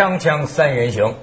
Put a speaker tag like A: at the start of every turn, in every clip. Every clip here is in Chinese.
A: 锵锵三人行，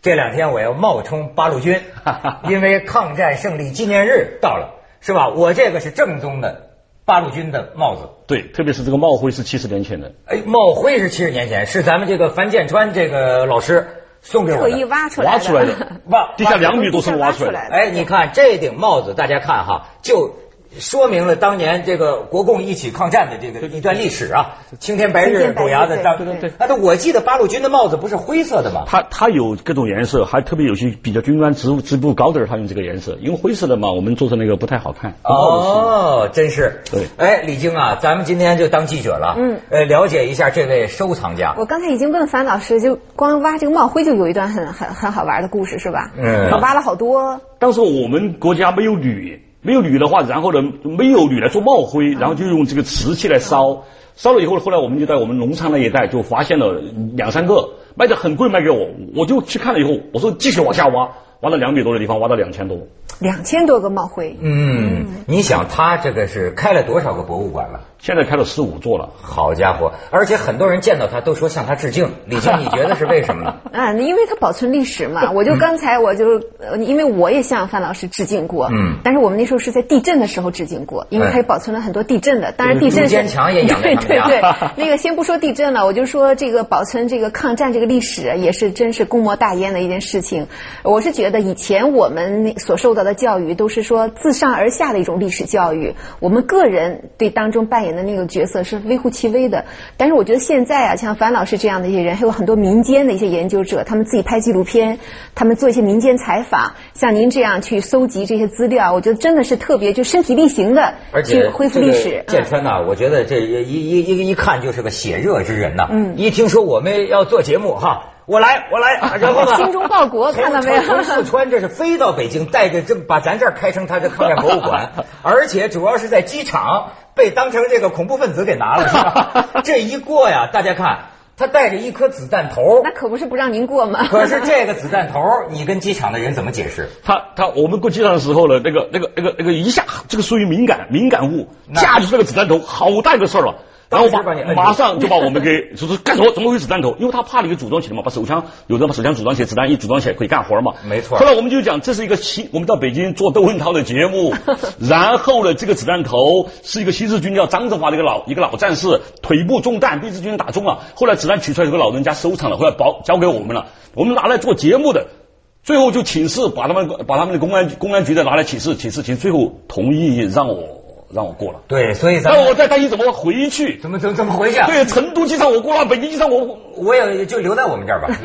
A: 这两天我要冒充八路军，因为抗战胜利纪念日到了，是吧？我这个是正宗的八路军的帽子。
B: 对，特别是这个帽徽是七十年前的。
A: 哎，帽徽是七十年前，是咱们这个樊建川这个老师送给我的
C: 特意。挖出来
B: 挖出来的，
A: 挖
B: 地下两米多深挖出来的。
C: 地下挖出来的
A: 哎，你看这顶帽子，大家看哈，就说明了当年这个国共一起抗战的这个一段历史啊。青天白日，狗牙子当
C: 对对
B: 对
A: 啊，那我记得八路军的帽子不是灰色的吗？
B: 它它有各种颜色，还特别有些比较军官职务职务高的，他用这个颜色，因为灰色的嘛，我们做成那个不太好看。
A: 哦，真是。
B: 对
A: 哎，李晶啊，咱们今天就当记者了。
C: 嗯。
A: 呃，了解一下这位收藏家。
C: 我刚才已经问樊老师，就光挖这个帽徽就有一段很很很好玩的故事，是吧？
A: 嗯
C: 他挖了好多。
B: 当时我们国家没有铝，没有铝的话，然后呢，没有铝来做帽徽，然后就用这个瓷器来烧。烧了以后，后来我们就在我们农场那一带就发现了两三个，卖的很贵，卖给我，我就去看了以后，我说继续往下挖，挖到两米多的地方，挖到两千多。
C: 两千多个帽徽，
A: 嗯，你想他这个是开了多少个博物馆了？
B: 现在开了十五座了。
A: 好家伙！而且很多人见到他都说向他致敬。李静，你觉得是为什么呢？
C: 啊，因为他保存历史嘛。我就刚才我就，呃因为我也向范老师致敬过，
A: 嗯
C: 但是我们那时候是在地震的时候致敬过，因为他也保存了很多地震的。当然，地震是
A: 坚强也养在
C: 对对对，那个先不说地震了，我就说这个保存这个抗战这个历史也是真是功莫大焉的一件事情。我是觉得以前我们所受到的教育都是说自上而下的一种历史教育，我们个人对当中扮演的那个角色是微乎其微的。但是我觉得现在啊，像樊老师这样的一些人，还有很多民间的一些研究者，他们自己拍纪录片，他们做一些民间采访，像您这样去搜集这些资料，我觉得真的是特别就身体力行的
A: 而且
C: 去恢复历史。
A: 建川呐、我觉得这一一一一看就是个血热之人呐、嗯，一听说我们要做节目哈，我来我来，然后呢，
C: 精忠报国看到没有
A: 四川这是飞到北京，带着这把咱这儿开成他的抗战博物馆，而且主要是在机场被当成这个恐怖分子给拿了，是吧？这一过呀，大家看他带着一颗子弹头
C: 那，可不是不让您过吗？
A: 可是这个子弹头，你跟机场的人怎么解释？
B: 他他我们过机场的时候呢，那个那个那个那个一下，这个属于敏感敏感物，
A: 那
B: 架就是那个子弹头，好大一个事儿了。然后
A: 把
B: 马马上就把我们给说是干什么？怎么会有子弹头？因为他怕你给组装起来嘛，把手枪有的把手枪组装起来，子弹一组装起来可以干活嘛。
A: 没错
B: 后来我们就讲这是一个新，我们到北京做窦文涛的节目，然后呢，这个子弹头是一个新四军叫张振华的一个老一个老战士，腿部中弹被日军打中了。后来子弹取出来，有个老人家收藏了，后来保交给我们了，我们拿来做节目的。最后就请示，把他们把他们的公安公安局的拿来请示，请示，请最后同意让我让我过了。
A: 对，所以咱们
B: 那我在担心怎么回去。
A: 怎么怎么怎么回去啊？
B: 对，成都机场我过了，北京机场我
A: 我也就留在我们这儿吧。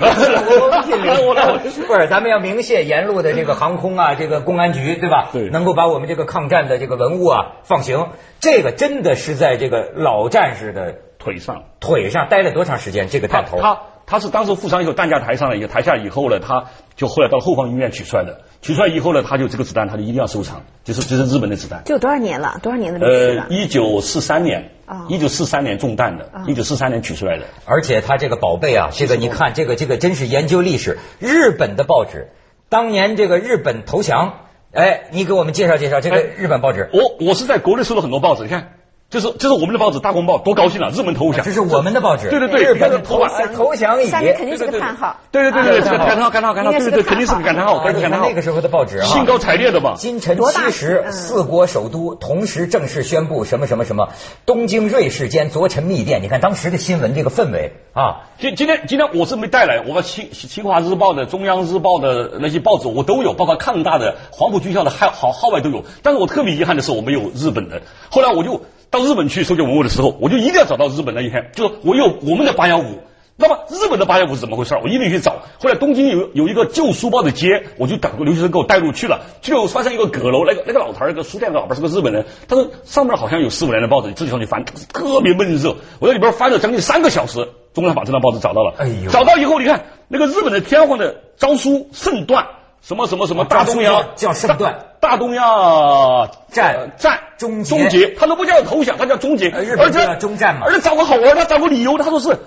A: 不是，咱们要鸣谢沿路的这个航空啊，这个公安局，对吧？
B: 对
A: 能够把我们这个抗战的这个文物啊放行，这个真的是在这个老战士的
B: 腿上。
A: 腿上待了多长时间？这个
B: 他
A: 弹头，
B: 他他是当时负伤以后担架抬上来以后，抬下来以后呢，他就后来到后方医院取出来的。取出来以后呢，他就这个子弹，他就一定要收藏，就是就是日本的子弹。
C: 这有多少年了？多少年的历史了，？
B: 呃一九四三年
C: 啊，
B: 一九四三年中弹的，一九四三年取出来的。
A: 而且他这个宝贝啊，这个你看，这个这个真是研究历史。日本的报纸，当年这个日本投降，哎，你给我们介绍介绍这个
B: 哎
A: 日本报纸。
B: 我我是在国内收了很多报纸，你看，这是这是我们的报纸《大公报》，多高兴啊！日本投降，
A: 这是我们的报纸，
B: 对对对
A: 日本
B: 你看
A: 投
B: 降
A: 投降以
C: 下面肯定是个叹号。
B: 对对对对，
A: 啊
B: 这个感叹号感叹号感叹号，对对对，肯定是个感叹号，
A: 啊
B: 肯定是感叹号。
A: 那个时候的报纸啊，
B: 兴高采烈的嘛。
A: 今晨七时，
C: 嗯
A: 四国首都同时正式宣布什么什么什么，东京瑞士间昨晨密电。你看当时的新闻这个氛围啊，
B: 今今天今天我是没带来，我把清清华日报的、中央日报的那些报纸我都有，包括抗大的、黄埔军校的号号号外都有。但是我特别遗憾的是，我没有日本的。后来我就到日本去收集文物的时候，我就一定要找到日本那一天，就是我有我们的八幺五。那么日本的八幺五是怎么回事？我一定去找。后来东京有有一个旧书报的街，我就等留学生给我带路去了。去了我发现一个阁楼，那个那个老头儿，那个书店的老板是个日本人，他说上面好像有四五年的报纸，你自己上去翻，特别闷热。我在里边翻了将近三个小时，终于把这张报纸找到了。
A: 哎呦
B: 找到以后，你看那个日本的天皇的诏书圣断，什么什么什么大东亚
A: 叫圣断
B: 大大东亚
A: 战
B: 呃战
A: 终结
B: 终结，他都不叫投降，他叫终结。而且
A: 就叫终战嘛
B: 而且找个好玩，他找个理由，他说是。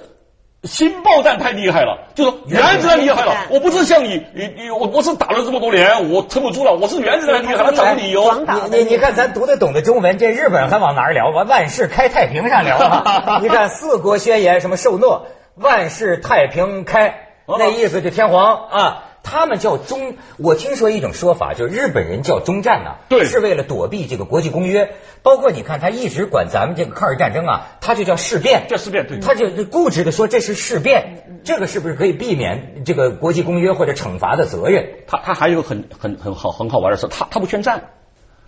B: 新爆弹太厉害了，就说原子弹厉害了。我不是像你，你你我我是打了这么多年，我撑不住了。我是原子弹厉害，他找个理由。
A: 你你你看咱读得懂的中文，这日本还往哪儿聊？往万事开太平上聊啊！你看四国宣言什么受诺，万事太平开。那意思就天皇啊。他们叫中，我听说一种说法，就是日本人叫中战呐、
B: 对
A: 是为了躲避这个国际公约。包括你看，他一直管咱们这个抗日战争啊，他就叫事变，
B: 叫事变对
A: 他就固执的说这是事变，这个是不是可以避免这个国际公约或者惩罚的责任？
B: 他他还有很很很好很好玩的事，他他不宣战，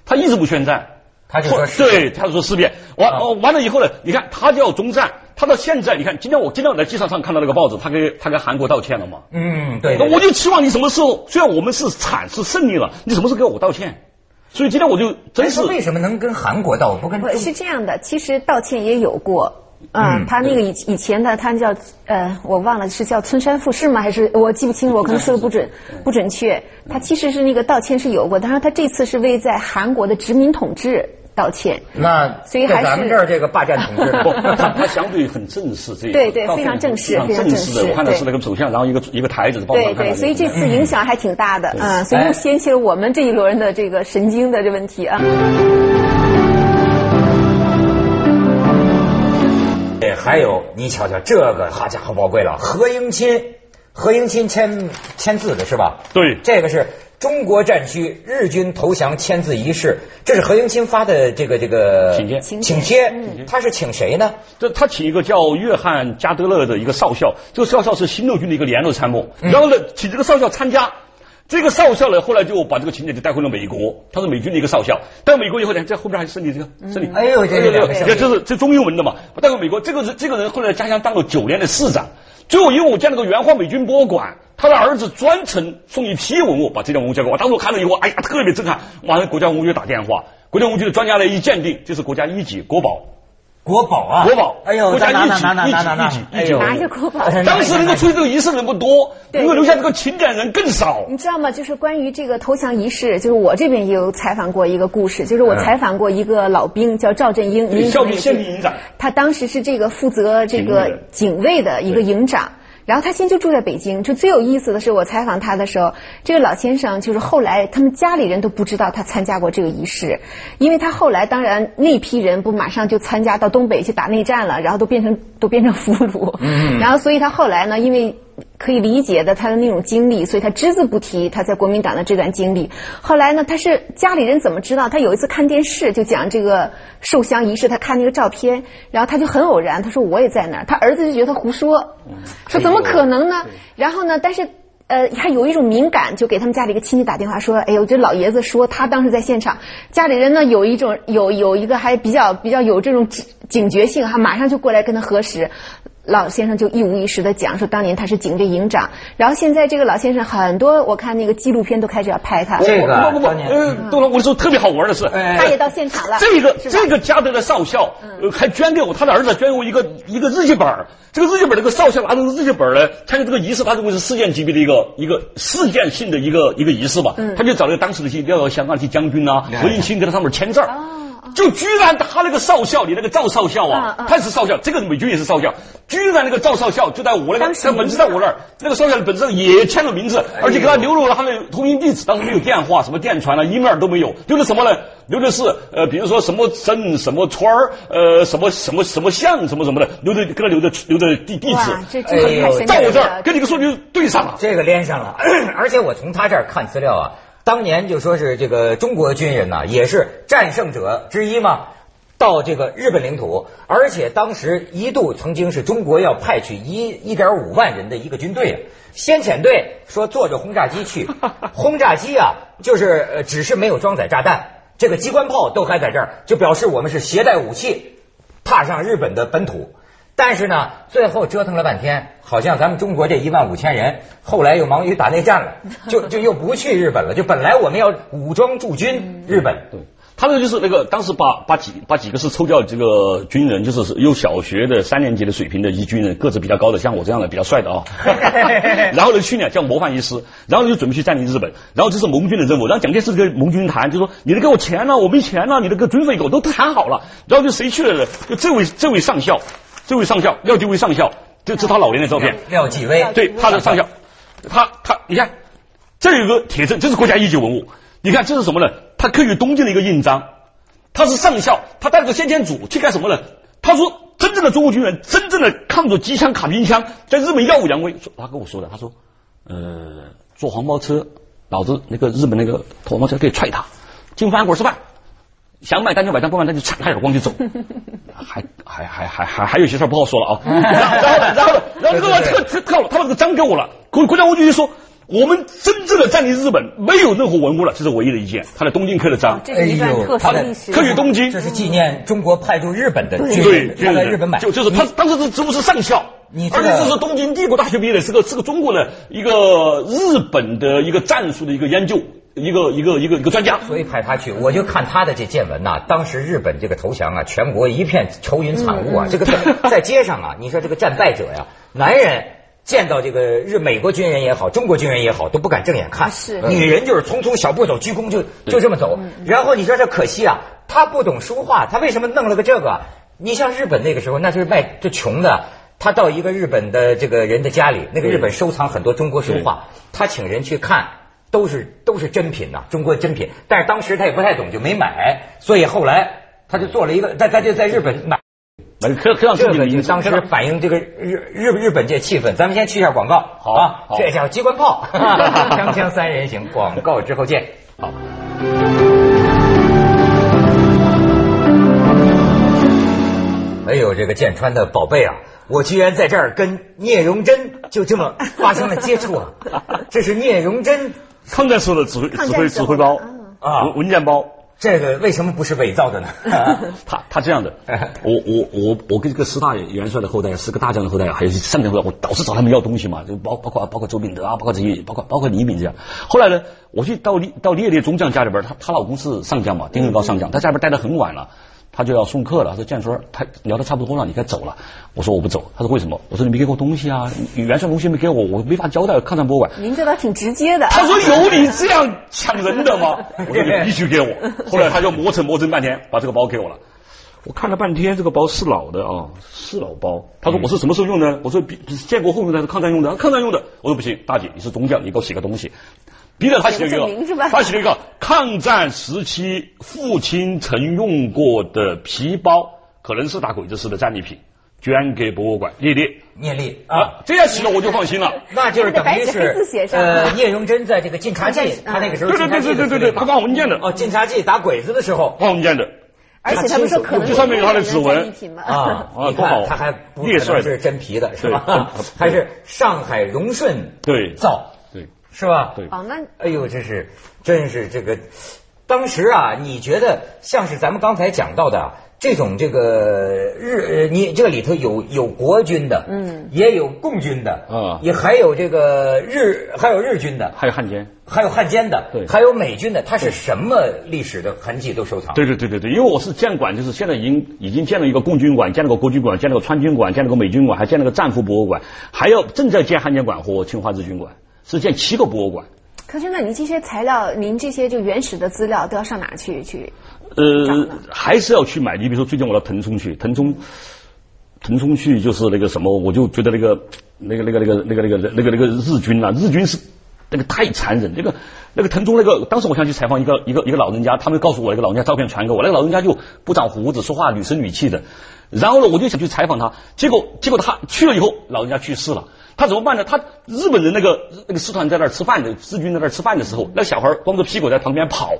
B: 他一直不宣战，
A: 他就说
B: 或
A: 事变
B: 对，他就说事变。完
A: 啊
B: 哦完了以后呢，你看他叫中战，他到现在你看，今天我今天我在机场上看到那个报纸，他跟他跟韩国道歉了嘛。
A: 嗯，对
B: 那我就期望你什么时候，虽然我们是惨是胜利了，你什么时候给我道歉？所以今天我就真是
A: 为什么能跟韩国道，不跟
C: 是这样的，其实道歉也有过。
A: 嗯
C: 嗯，他那个以以前的他叫呃，我忘了是叫村山富士吗？还是我记不清，我可能说的不准不准确。他其实是那个道歉是有过，当然他这次是为在韩国的殖民统治道歉。
A: 那
C: 所以还
A: 是咱们这儿这个霸占统治
B: 不，他他相对很正式，这个
C: 对对非常正式
B: 非常正式的。我看到是那个走向，然后一个一个台子的报
C: 对所以这次影响还挺大的，嗯，所以
A: 哎
C: 又掀起了我们这一轮的这个神经的这问题啊。
A: 哎，还有你瞧瞧这个，好家伙宝贵了，何应钦，何应钦签签字的是吧？
B: 对
A: 这个是中国战区日军投降签字仪式，这是何应钦发的这个这个
B: 请帖
C: 请帖，
A: 他是请谁呢？
B: 这他请一个叫约翰加德勒的一个少校，这个少校是新六军的一个联络参谋，然后呢，请这个少校参加。这个少校呢，后来就把这个情节就带回了美国，他是美军的一个少校。带回美国以后呢，在后边还胜利这个胜利，
A: 哎呦这
B: 这这是这中英文的嘛。带回美国，这个人这个人后来在家乡当了九年的市长，最后因为我建了个原华美军博物馆，他的儿子专程送一批文物，把这件文物交给我。当时我看了以后，哎呀，特别震撼。马上国家文物局打电话，国家文物局的专家来一鉴定，这是国家一级国宝。
A: 国宝啊，
B: 国宝。
A: 哎呦，
B: 国家
A: 拿拿拿拿拿拿拿
B: 一级，
A: 哎呦，
C: 拿着国宝。
B: 当时能够出席这个仪式的人不多，
C: 对
B: 能够留下这个情感人更少。
C: 你知道吗？就是关于这个投降仪式，就是我这边也有采访过一个故事，就是我采访过一个老兵叫赵振英，您
B: 校兵
C: 可能是
B: 宪兵营长。
C: 他当时是这个负责这个警卫的一个营长。然后他现在就住在北京，就最有意思的是，我采访他的时候，这个老先生就是后来他们家里人都不知道他参加过这个仪式，因为他后来当然那批人不马上就参加到东北去打内战了，然后都变成都变成俘虏，嗯，然后所以他后来呢，因为可以理解的他的那种经历，所以他只字不提他在国民党的这段经历。后来呢，他是家里人怎么知道？他有一次看电视就讲这个受降仪式，他看那个照片，然后他就很偶然，他说我也在那儿，他儿子就觉得他胡说，说怎么可能呢？然后呢，但是。呃，他有一种敏感，就给他们家里一个亲戚打电话说：“哎呦，这老爷子说他当时在现场，家里人呢有一种有有一个还比较比较有这种警警觉性哈，马上就过来跟他核实。”老先生就一五一十的讲说，当年他是警队营长，然后现在这个老先生很多，我看那个纪录片都开始要拍他，
A: 这个
B: 不不不，
A: 当年。
B: 呃，杜总，我说特别好玩的是，
A: 哎
C: 他也到现场了。
B: 这个这个加德的少校，呃，还捐给我，他的儿子捐给我一个一个日记本儿。这个日记本儿这个少校拿着个日记本儿呢，参加这个仪式，他认为是事件级别的一个一个事件性的一个一个仪式吧，他就找了当时的一些要香港的将军啊，何应钦给他上面签字儿。就居然他那个少校，你那个赵少校啊，他是少校，这个美军也是少校，居然那个赵少校就在我那个
C: 当时
B: 这本子在我那儿，那个少校的本子上也签了名字，而且给他留了他的通讯地址，当时没有电话，什么电传啊、email 都没有，留的什么呢？留的是呃，比如说什么镇、什么村儿，呃，什么什么什么巷、什么什么的，留的给他留的留的地地，址，在。我这儿跟你个数据对上了。
A: 这个连上了，而且我从他这儿看资料啊，当年就说是这个中国军人呐、也是战胜者之一嘛，到这个日本领土，而且当时一度曾经是中国要派去一一点五万人的一个军队啊，先遣队说坐着轰炸机去，轰炸机啊就是呃只是没有装载炸弹，这个机关炮都还在这儿，就表示我们是携带武器踏上日本的本土。但是呢，最后折腾了半天，好像咱们中国这一万五千人，后来又忙于打内战了，就就又不去日本了。就本来我们要武装驻军日本，
B: 对，他这个就是那个当时把把几把几个是抽调这个军人，就是有小学的三年级的水平的一军人，个子比较高的，像我这样的比较帅的啊。然后呢，去年叫模范医师，然后就准备去占领日本，然后这是盟军的任务，然后蒋介石跟盟军谈，就说你得给我钱呢、我没钱呢、你那个军费给我都谈好了，然后就谁去了呢？就这位这位上校，这位上校廖继威上校，这这是他老年的照片。
A: 廖继威，
B: 对，他的上校，他他，你看，这有个铁证，这是国家一级文物。你看这是什么呢？他刻于东京的一个印章，他是上校，他带了个先遣组去干什么呢？他说真正的中国军人，真正的抗着机枪、卡宾枪，在日本耀武扬威。说他跟我说的，他说，呃，坐黄包车，老子那个日本那个黄包车可以踹他，进饭馆吃饭，想买单就买单，不买单就插他耳光就走。还还还还还还有些事儿不好说了啊。然后然后然后这个特特特他把这个章给我了，国国家公安局说。我们真正的占领日本没有任何文物了，这是唯一的一件。他在东京刻的章，
C: 这是一段特殊历史。
B: 刻于东京，
A: 这是纪念中国派驻日本的军
B: 人，
A: 他在日本买，
B: 就就是他当时是职务是上校，而且这是东京帝国大学毕业的，是个是个中国的一个日本的一个战术的一个研究，一个一个一个一个专家。
A: 所以派他去，我就看他的这见闻呐。当时日本这个投降啊，全国一片愁云惨雾啊。这个在街上啊，你说这个战败者呀，男人。见到这个日美国军人也好，中国军人也好，都不敢正眼看。
C: 是，
A: 女人就是匆匆小步走，鞠躬就就这么走。然后你说这可惜啊，他不懂书画，他为什么弄了个这个？你像日本那个时候，那就是卖就穷的，他到一个日本的这个人的家里，那个日本收藏很多中国书画，他请人去看，都是都是真品呐，中国真品。但是当时他也不太懂，就没买。所以后来他就做了一个，他他就在日本买。
B: 可可让
A: 这个就当时反映这个日日日本这气氛，咱们先去一下广告，
B: 好
A: 啊，这叫机关炮，锵锵三人行，广告之后见，
B: 好。
A: 哎呦，这个剑川的宝贝啊，我居然在这儿跟聂荣臻就这么发生了接触啊！这是聂荣臻
B: 抗战时候的指挥指挥指挥包啊，文件包。
A: 这个为什么不是伪造的呢？
B: 他他这样的，我我我我跟这个师大元帅的后代，是个大将的后代，还有上将后代，我老是找他们要东西嘛，就包包括包括周秉德啊，包括这些，包括包括李敏这样。后来呢，我去到到列列中将家里边，他他老公是上将嘛，丁文高上将，他家里边待得很晚了。他就要送客了，说建春他聊的差不多了，你该走了。我说我不走。他说为什么？我说你没给我东西啊，你原帅东西没给我，我没法交代抗战博物馆。
C: 您这倒挺直接的。
B: 他说有你这样抢人的吗？我说你必须给我。后来他就磨蹭磨蹭半天，把这个包给我了。我看了半天，这个包是老的啊，是老包。他说我是什么时候用的？我说比建国后用的还是抗战用的？抗战用的。我说不行，大姐你是中将，你给我写个东西。逼着他写了一个，他写了一个抗战时期父亲曾用过的皮包，可能是打鬼子时的战利品，捐给博物馆。聂烈，
A: 聂烈啊，
B: 这样写了我就放心了。
A: 那就是等于是呃，聂荣臻在这个晋察冀，他那个时候
B: 对对对对对对对，他放文件的。
A: 哦，晋察冀打鬼子的时候。
B: 放文件的，
C: 而且他们说可能
B: 这上面有他的指纹。
A: 啊，啊，多好他还不可能是真皮的是吧？还是上海荣顺
B: 对。
A: 造。是吧？
B: 对。
C: 哦，那
A: 哎呦，这是真是这个，当时啊，你觉得像是咱们刚才讲到的这种这个日，你这里头有有国军的，嗯，也有共军的，
B: 啊，
A: 也还有这个日，还有日军的，
B: 还有汉奸，
A: 还有汉奸的，
B: 对，
A: 还有美军的，他是什么历史的痕迹都收藏？
B: 对对对对对，因为我是建馆，就是现在已经已经建了一个共军馆，建了个国军馆，建了个川军馆，建了个美军馆，还建了个战俘博物馆，还要正在建汉奸馆和侵华日军馆。是建七个博物馆。
C: 可是，那您这些材料，您这些就原始的资料都要上哪去去？
B: 呃，还是要去买。你比如说，最近我到腾冲去，腾冲，腾冲去就是那个什么，我就觉得那个那个那个那个那个那个那个那个日军啊，日军是那个太残忍。那个那个腾冲那个，当时我想去采访一个一个一个老人家，他们告诉我一个老人家照片传给我，那个老人家就不长胡子，说话女声女气的。然后呢，我就想去采访他，结果结果他去了以后，老人家去世了。他怎么办呢？他日本人那个那个师团在那儿吃饭的，日军在那儿吃饭的时候，那小孩光着屁股在旁边跑，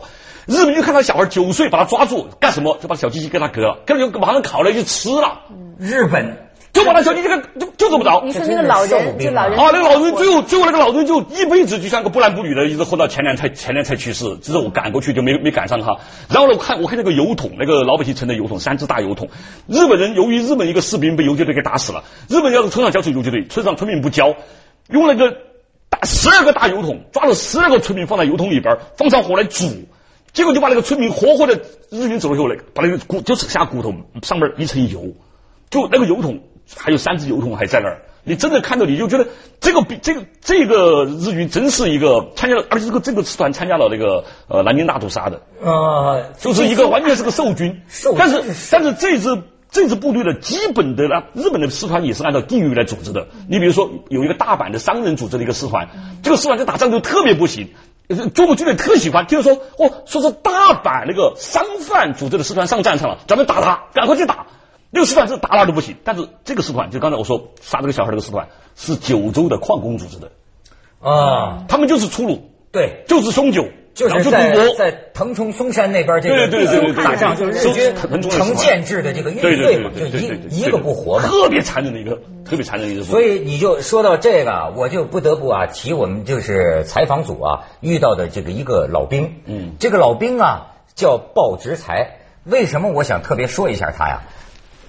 B: 日本就看到小孩九岁，把他抓住干什么？就把小鸡鸡给他割了，割了就马上烤了就吃了。
A: 日本。
B: 就把那小弟这个就就走不着。
C: 你说那个老人，就老人
B: 啊，那个老人最后最后那个老人就一辈子就像个不男不女的，一直活到前年才前年才去世。只是我赶过去就没没赶上他。然后呢，我看我看那个油桶，那个老百姓盛的油桶，三只大油桶。日本人由于日本一个士兵被游击队给打死了，日本要是村上交出游击队，村上村民不交，用那个大十二个大油桶，抓了十二个村民放在油桶里边，放上火来煮，结果就把那个村民活活的日军走了以后呢，把那个骨就剩下骨头上面一层油，就那个油桶。还有三只油桶还在那儿，你真的看到你就觉得这个比这个这个日军真是一个参加了，而且这个这个师团参加了那个呃南京大屠杀的，
A: 啊，
B: 就是一个完全是个受军，但是但是这支这支部队的基本的呢，日本的师团也是按照地域来组织的。你比如说有一个大阪的商人组织的一个师团，这个师团在打仗就特别不行，中国军队特喜欢，就是说哦，说是大阪那个商贩组织的师团上战场了，咱们打他，赶快去打。那个师团是打哪都不行，但是这个师团就刚才我说杀这个小孩这个师团是九州的矿工组织的，
A: 啊，
B: 他们就是粗鲁，
A: 对，
B: 就是凶酒，
A: 就是。在在腾冲松山那边这个
B: 对对对对对
A: 大仗，就是日军成建制的这个运
B: 对对
A: 罪嘛，就一一个不活嘛。
B: 特别残忍的一个，特别残忍的一个。
A: 所以你就说到这个啊，我就不得不啊提我们就是采访组啊遇到的这个一个老兵，
B: 嗯
A: 这个老兵啊叫鲍直才，为什么我想特别说一下他呀？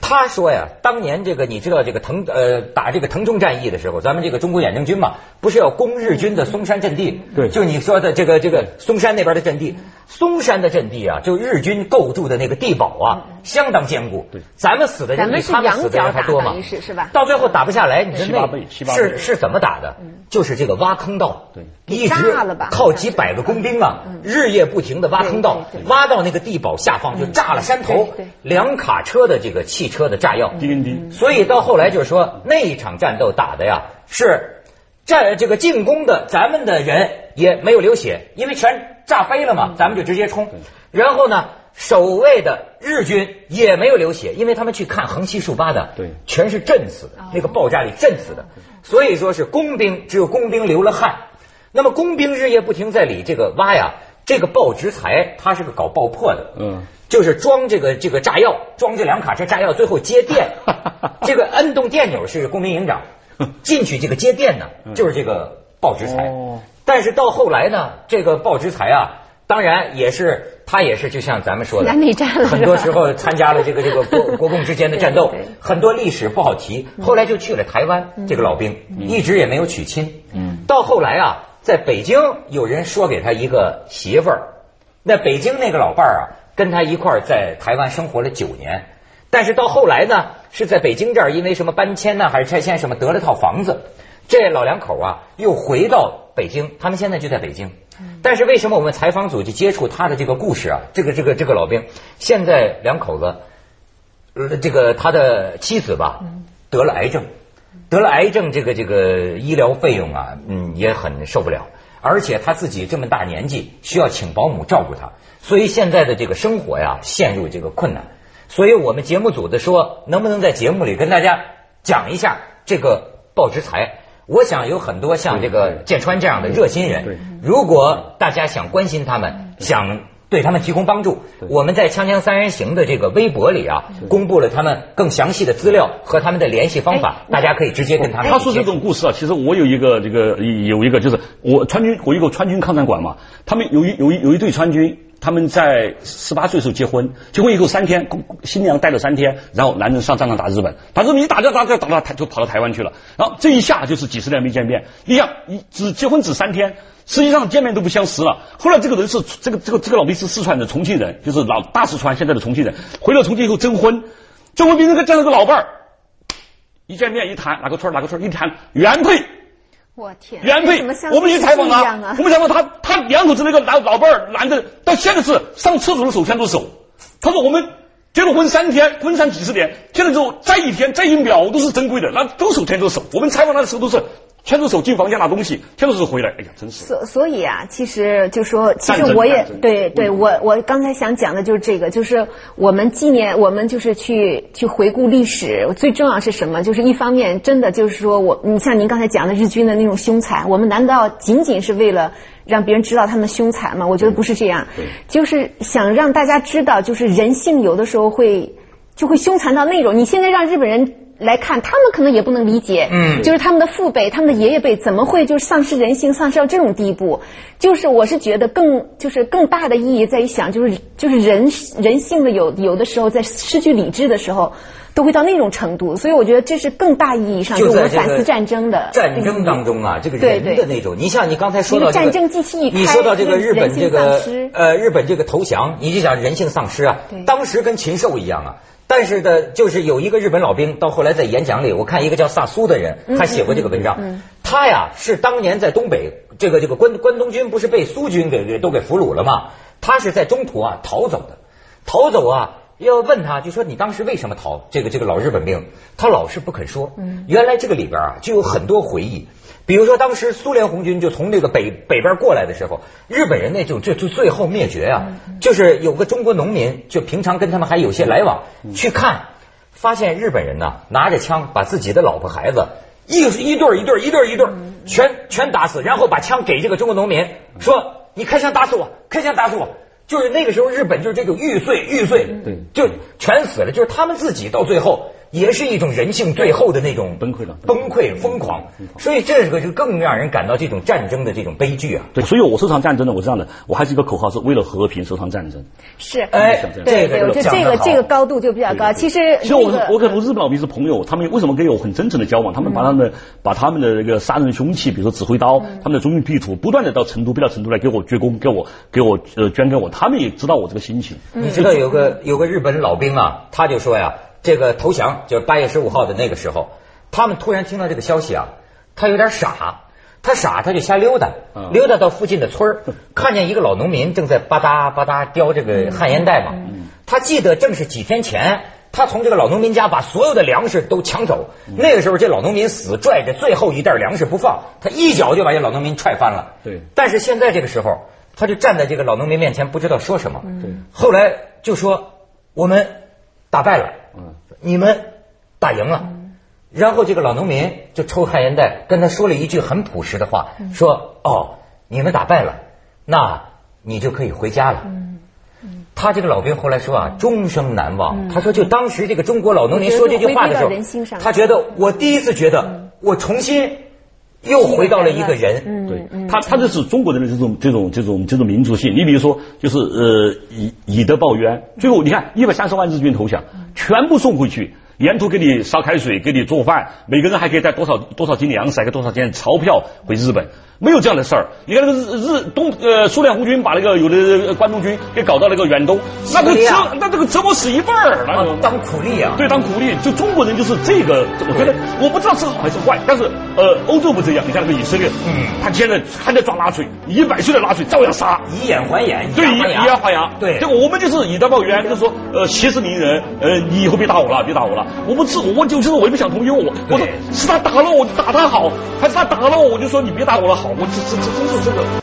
A: 他说呀，当年这个你知道这个腾呃打这个腾冲战役的时候，咱们这个中国远征军嘛，不是要攻日军的松山阵地？
B: 对
A: 就你说的这个这个松山那边的阵地，松山的阵地啊，就日军构筑的那个地堡啊，相当坚固。
B: 对，
A: 咱们死的人比他们死的人还多嘛。
C: 是是吧？
A: 到最后打不下来，你说
B: 七八倍七八倍。
A: 那是是怎么打的？就是这个挖坑道，
B: 对。
A: 一直靠几百个工兵啊，日夜不停的挖坑道挖到那个地堡下方就炸了山头两卡车的这个汽车的炸药。所以到后来就是说那一场战斗打的呀是战这个进攻的咱们的人也没有流血，因为全炸飞了嘛，咱们就直接冲。然后呢，守卫的日军也没有流血，因为他们去看横七竖八的，
B: 对
A: 全是震死的，那个爆炸里震死的。所以说是工兵，只有工兵流了汗。那么工兵日夜不停在里这个挖呀，这个爆直才他是个搞爆破的，
B: 嗯，
A: 就是装这个这个炸药，装这两卡车炸药，最后接电。这个摁动电钮是工兵营长，进去这个接电呢，就是这个爆直才。
B: 哦
A: 但是到后来呢，这个鲍直才啊，当然也是他也是就像咱们说的，
C: 南战了
A: 很多时候参加了这个这个国国共之间的战斗很多历史不好提。后来就去了台湾，这个老兵一直也没有娶亲。
B: 嗯，
A: 到后来啊，在北京有人说给他一个媳妇儿，那北京那个老伴儿啊，跟他一块儿在台湾生活了九年，但是到后来呢，是在北京这儿因为什么搬迁呢，还是拆迁什么得了套房子，这老两口啊又回到北京，他们现在就在北京。但是为什么我们采访组就接触他的这个故事啊？这个这个这个老兵，现在两口子，呃，这个他的妻子吧得了癌症，得了癌症，这个这个医疗费用啊，嗯，也很受不了。而且他自己这么大年纪，需要请保姆照顾他，所以现在的这个生活呀，陷入这个困难。所以我们节目组的说，能不能在节目里跟大家讲一下这个鲍直才？我想有很多像这个建川这样的热心
B: 对。
A: 人，如果大家想关心他们，想对他们提供帮助，我们在《锵锵三人行》的这个微博里啊，公布了他们更详细的资料和他们的联系方法，大家可以直接跟他们
B: 他说这种故事啊，其实我有一个这个有一个就是我川军，我有个川军抗战馆嘛，他们有一有一有一队川军，他们在十八岁时候结婚，结婚以后三天，新娘待了三天，然后男人上战场打日本，打日本一打就打就打到台就跑到台湾去了，然后这一下就是几十年没见面，一样一只结婚只三天。实际上见面都不相识了。后来这个人是这个这个这个老兵是四川的重庆人，就是老大四川现在的重庆人。回了重庆以后征婚，征婚变成个这样一个老伴儿，一见面一谈哪个村哪个村一谈原配
C: 我天，
B: 原配我们去采访
C: 他啊
B: 我们采访他，他两口子那个老老伴儿男的到现在是上厕所的手牵着手。他说我们结了婚三天，婚三几十年，结了之后再一天再一秒都是珍贵的，那都手牵着手。我们采访他的时候都是牵着手进房间拿东西，牵着手回来，哎呀，真是。
C: 所所以啊，其实就说，其实我也对对，我我刚才想讲的就是这个，就是我们纪念，我们就是去去回顾历史，最重要是什么？就是一方面，真的就是说我，你像您刚才讲的日军的那种凶残，我们难道仅仅是为了让别人知道他们凶残吗？我觉得不是这样，就是想让大家知道，就是人性有的时候会就会凶残到那种，你现在让日本人。来看，他们可能也不能理解，
A: 嗯
C: 就是他们的父辈、他们的爷爷辈怎么会就是丧失人性、丧失到这种地步？就是我是觉得更就是更大的意义在于想，就是就是人人性的有有的时候在失去理智的时候，都会到那种程度，所以我觉得这是更大意义上，
A: 就
C: 我们
A: 在
C: 反思战争的
A: 战争当中啊，这个人的那种，你像你刚才说到这个
C: 战争机器一开
A: 你说到这个日本这个呃日本这个投降，你就想人性丧失啊，当时跟禽兽一样啊。但是的，就是有一个日本老兵，到后来在演讲里，我看一个叫萨苏的人，他写过这个文章。他呀是当年在东北，这个这个关关东军不是被苏军给给都给俘虏了吗？他是在中途啊逃走的，逃走啊。要问他，就说你当时为什么逃？这个这个老日本兵，他老是不肯说。原来这个里边啊，就有很多回忆。比如说，当时苏联红军就从这个北北边过来的时候，日本人那种就就最后灭绝啊，就是有个中国农民，就平常跟他们还有些来往，去看，发现日本人呢拿着枪把自己的老婆孩子一一对儿一对儿一对儿一对儿全全打死，然后把枪给这个中国农民，说你开枪打死我，开枪打死我。就是那个时候，日本就是这种玉碎玉碎，
B: 对
A: 就全死了。就是他们自己到最后也是一种人性最后的那种
B: 崩溃了
A: 崩溃、疯狂。所以这个就更让人感到这种战争的这种悲剧啊。
B: 对，所以我收藏战争呢，我是这样的，我还是一个口号，是为了和平收藏战争。
C: 是，
A: 哎，
C: 对对，我觉得这个这个高度就比较高。其实，
B: 其实我我跟日本老兵是朋友，他们为什么跟我很真诚的交往？他们把他们把他们的那个杀人凶器，比如说指挥刀，他们的中印地图，不断的到成都、飞到成都来给我鞠躬，给我给我呃捐给我。他们也知道我这个心情。
A: 你知道有个有个日本老兵啊，他就说呀，这个投降就是八月十五号的那个时候，他们突然听到这个消息啊，他有点傻。他傻，他就瞎溜达，溜达到附近的村儿，看见一个老农民正在吧嗒吧嗒叼这个旱烟袋嘛。他记得正是几天前，他从这个老农民家把所有的粮食都抢走。那个时候，这老农民死拽着最后一袋粮食不放，他一脚就把这老农民踹翻了。
B: 对。
A: 但是现在这个时候，他就站在这个老农民面前，不知道说什么。对。后来就说：“我们打败了，你们打赢了。”然后这个老农民就抽旱烟袋，跟他说了一句很朴实的话，说：“哦，你们打败了，那你就可以回家了。”他这个老兵后来说啊，终生难忘。他说，就当时这个中国老农民说这句话的时候，他觉得我第一次觉得我重新又回到了一个人。
B: 对他，他这是中国人的这种这种这种这种民族性。你比如说，就是呃以以德报怨，最后你看一百三十万日军投降，全部送回去。沿途给你烧开水，给你做饭，每个人还可以带多少多少斤粮食，带多少钱钞票回日本。没有这样的事儿。你看那个日日东呃苏联红军把那个有的关东军给搞到那个远东，那个折那这个折磨死一半儿，那个
A: 当苦力啊。
B: 对，当苦力。就中国人就是这个，我觉得我不知道是好还是坏，但是呃欧洲不这样。你看那个以色列，嗯，他现在还在抓纳粹，一百岁的纳粹照样杀，
A: 以眼还眼，
B: 对，以牙还牙。
A: 对，
B: 这个我们就是以德报怨，就是说呃息事宁人，呃你以后别打我了，别打我了。我不是我就是我也不想同情我，我说是他打了我就打他好，还是他打了我我就说你别打我了好，我这这这真是这个。